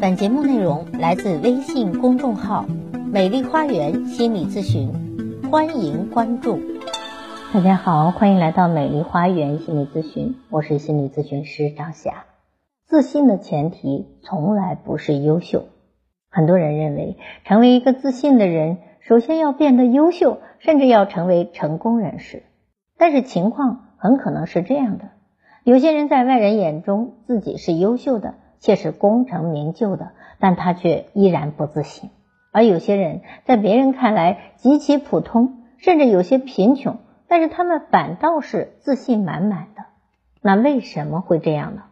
本节目内容来自微信公众号“美丽花园心理咨询”，欢迎关注。大家好，欢迎来到美丽花园心理咨询，我是心理咨询师张霞。自信的前提从来不是优秀。很多人认为，成为一个自信的人，首先要变得优秀，甚至要成为成功人士。但是情况很可能是这样的：有些人在外人眼中自己是优秀的。却是功成名就的，但他却依然不自信；而有些人在别人看来极其普通，甚至有些贫穷，但是他们反倒是自信满满的。那为什么会这样呢？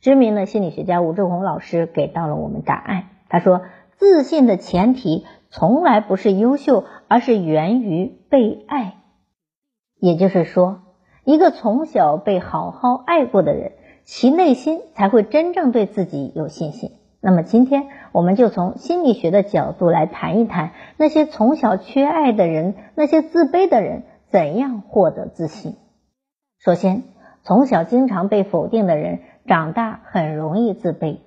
知名的心理学家吴志红老师给到了我们答案。他说：“自信的前提从来不是优秀，而是源于被爱。也就是说，一个从小被好好爱过的人。”其内心才会真正对自己有信心。那么今天我们就从心理学的角度来谈一谈那些从小缺爱的人，那些自卑的人怎样获得自信。首先，从小经常被否定的人，长大很容易自卑。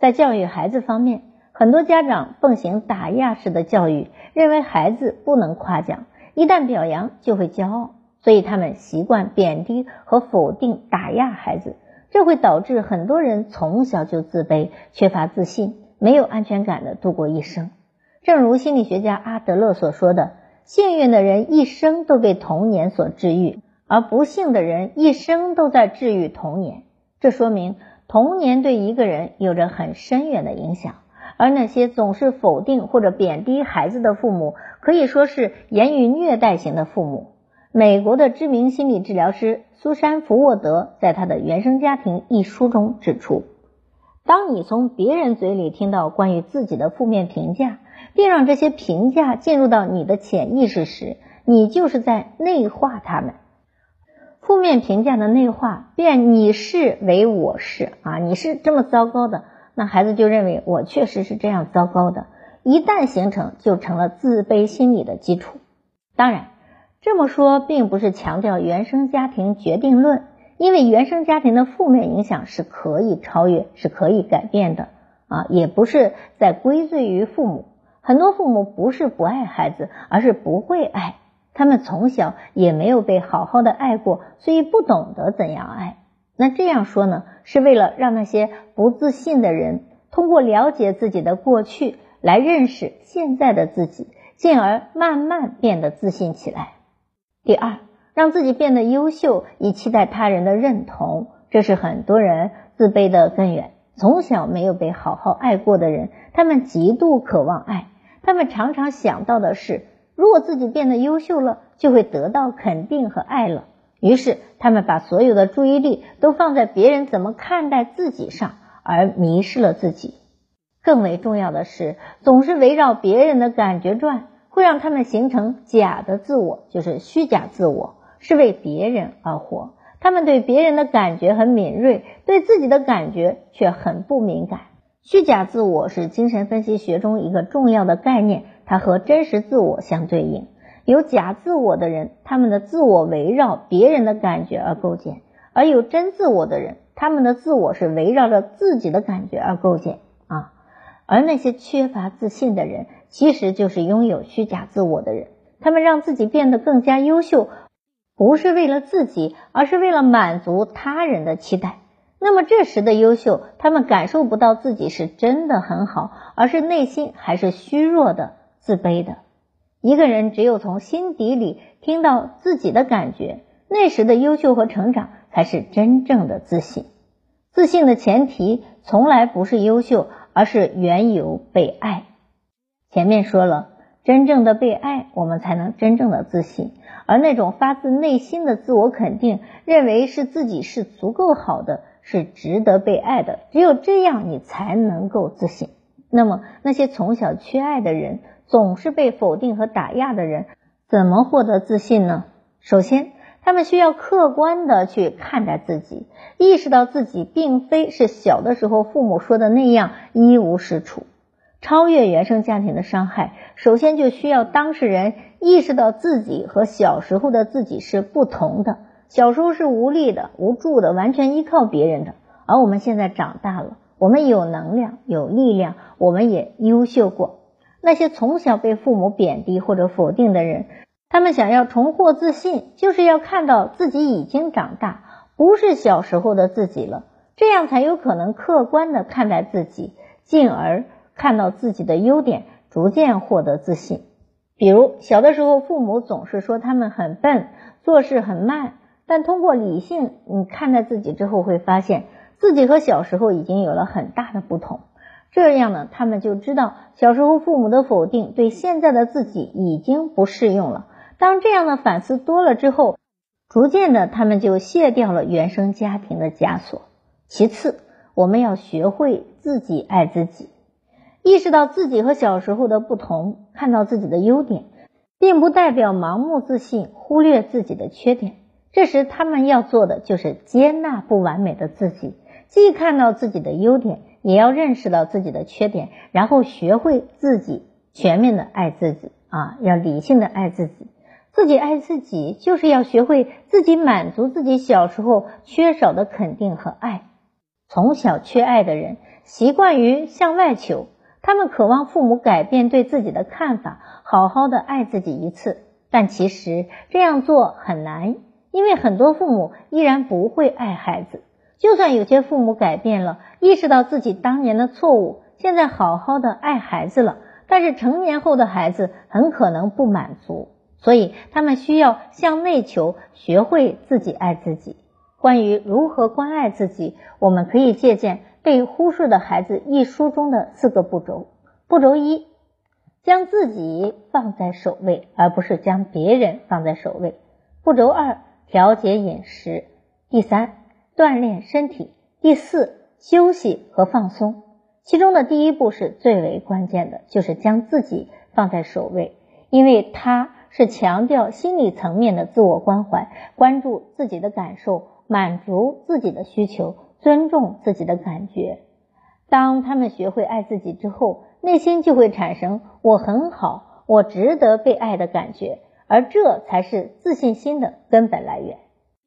在教育孩子方面，很多家长奉行打压式的教育，认为孩子不能夸奖，一旦表扬就会骄傲，所以他们习惯贬低和否定、打压孩子。这会导致很多人从小就自卑、缺乏自信、没有安全感的度过一生。正如心理学家阿德勒所说的：“幸运的人一生都被童年所治愈，而不幸的人一生都在治愈童年。”这说明童年对一个人有着很深远的影响。而那些总是否定或者贬低孩子的父母，可以说是言语虐待型的父母。美国的知名心理治疗师苏珊·福沃德在他的《原生家庭》一书中指出，当你从别人嘴里听到关于自己的负面评价，并让这些评价进入到你的潜意识时，你就是在内化他们。负面评价的内化，变你是为我是啊，你是这么糟糕的，那孩子就认为我确实是这样糟糕的。一旦形成，就成了自卑心理的基础。当然。这么说并不是强调原生家庭决定论，因为原生家庭的负面影响是可以超越、是可以改变的啊，也不是在归罪于父母。很多父母不是不爱孩子，而是不会爱，他们从小也没有被好好的爱过，所以不懂得怎样爱。那这样说呢，是为了让那些不自信的人通过了解自己的过去，来认识现在的自己，进而慢慢变得自信起来。第二，让自己变得优秀，以期待他人的认同，这是很多人自卑的根源。从小没有被好好爱过的人，他们极度渴望爱，他们常常想到的是，如果自己变得优秀了，就会得到肯定和爱了。于是，他们把所有的注意力都放在别人怎么看待自己上，而迷失了自己。更为重要的是，总是围绕别人的感觉转。会让他们形成假的自我，就是虚假自我，是为别人而活。他们对别人的感觉很敏锐，对自己的感觉却很不敏感。虚假自我是精神分析学中一个重要的概念，它和真实自我相对应。有假自我的人，他们的自我围绕别人的感觉而构建；而有真自我的人，他们的自我是围绕着自己的感觉而构建。而那些缺乏自信的人。其实就是拥有虚假自我的人，他们让自己变得更加优秀，不是为了自己，而是为了满足他人的期待。那么这时的优秀，他们感受不到自己是真的很好，而是内心还是虚弱的、自卑的。一个人只有从心底里听到自己的感觉，那时的优秀和成长才是真正的自信。自信的前提从来不是优秀，而是缘由被爱。前面说了，真正的被爱，我们才能真正的自信。而那种发自内心的自我肯定，认为是自己是足够好的，是值得被爱的，只有这样，你才能够自信。那么，那些从小缺爱的人，总是被否定和打压的人，怎么获得自信呢？首先，他们需要客观的去看待自己，意识到自己并非是小的时候父母说的那样一无是处。超越原生家庭的伤害，首先就需要当事人意识到自己和小时候的自己是不同的。小时候是无力的、无助的，完全依靠别人的，而我们现在长大了，我们有能量，有力量，我们也优秀过。那些从小被父母贬低或者否定的人，他们想要重获自信，就是要看到自己已经长大，不是小时候的自己了，这样才有可能客观的看待自己，进而看到自己的优点，逐渐获得自信。比如小的时候，父母总是说他们很笨，做事很慢，但通过理性你看待自己之后，会发现。自己和小时候已经有了很大的不同，这样呢，他们就知道小时候父母的否定对现在的自己已经不适用了。当这样的反思多了之后，逐渐的他们就卸掉了原生家庭的枷锁。其次，我们要学会自己爱自己，意识到自己和小时候的不同，看到自己的优点，并不代表盲目自信，忽略自己的缺点。这时，他们要做的就是接纳不完美的自己。既看到自己的优点，也要认识到自己的缺点，然后学会自己全面的爱自己啊，要理性的爱自己。自己爱自己，就是要学会自己满足自己小时候缺少的肯定和爱。从小缺爱的人，习惯于向外求，他们渴望父母改变对自己的看法，好好的爱自己一次。但其实这样做很难，因为很多父母依然不会爱孩子。就算有些父母改变了，意识到自己当年的错误，现在好好的爱孩子了，但是成年后的孩子很可能不满足，所以他们需要向内求，学会自己爱自己。关于如何关爱自己，我们可以借鉴《被忽视的孩子》一书中的四个步骤。步骤一，将自己放在首位，而不是将别人放在首位。步骤二，调节饮食。第三。锻炼身体，第四，休息和放松。其中的第一步是最为关键的，就是将自己放在首位，因为它是强调心理层面的自我关怀，关注自己的感受，满足自己的需求，尊重自己的感觉。当他们学会爱自己之后，内心就会产生“我很好，我值得被爱”的感觉，而这才是自信心的根本来源。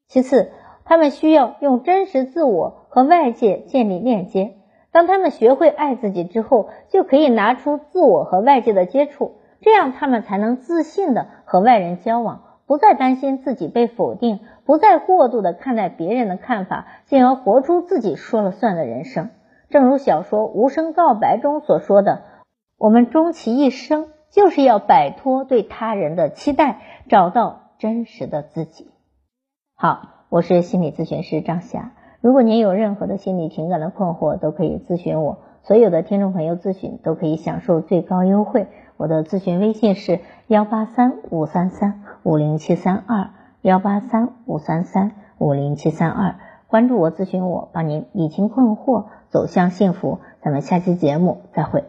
其次，他们需要用真实自我和外界建立链接。当他们学会爱自己之后，就可以拿出自我和外界的接触，这样他们才能自信的和外人交往，不再担心自己被否定，不再过度的看待别人的看法，进而活出自己说了算的人生。正如小说《无声告白》中所说的：“我们终其一生，就是要摆脱对他人的期待，找到真实的自己。”好。我是心理咨询师张霞，如果您有任何的心理情感的困惑，都可以咨询我。所有的听众朋友咨询都可以享受最高优惠。我的咨询微信是幺八三五三三五零七三二幺八三五三三五零七三二，关注我，咨询我，帮您理清困惑，走向幸福。咱们下期节目再会。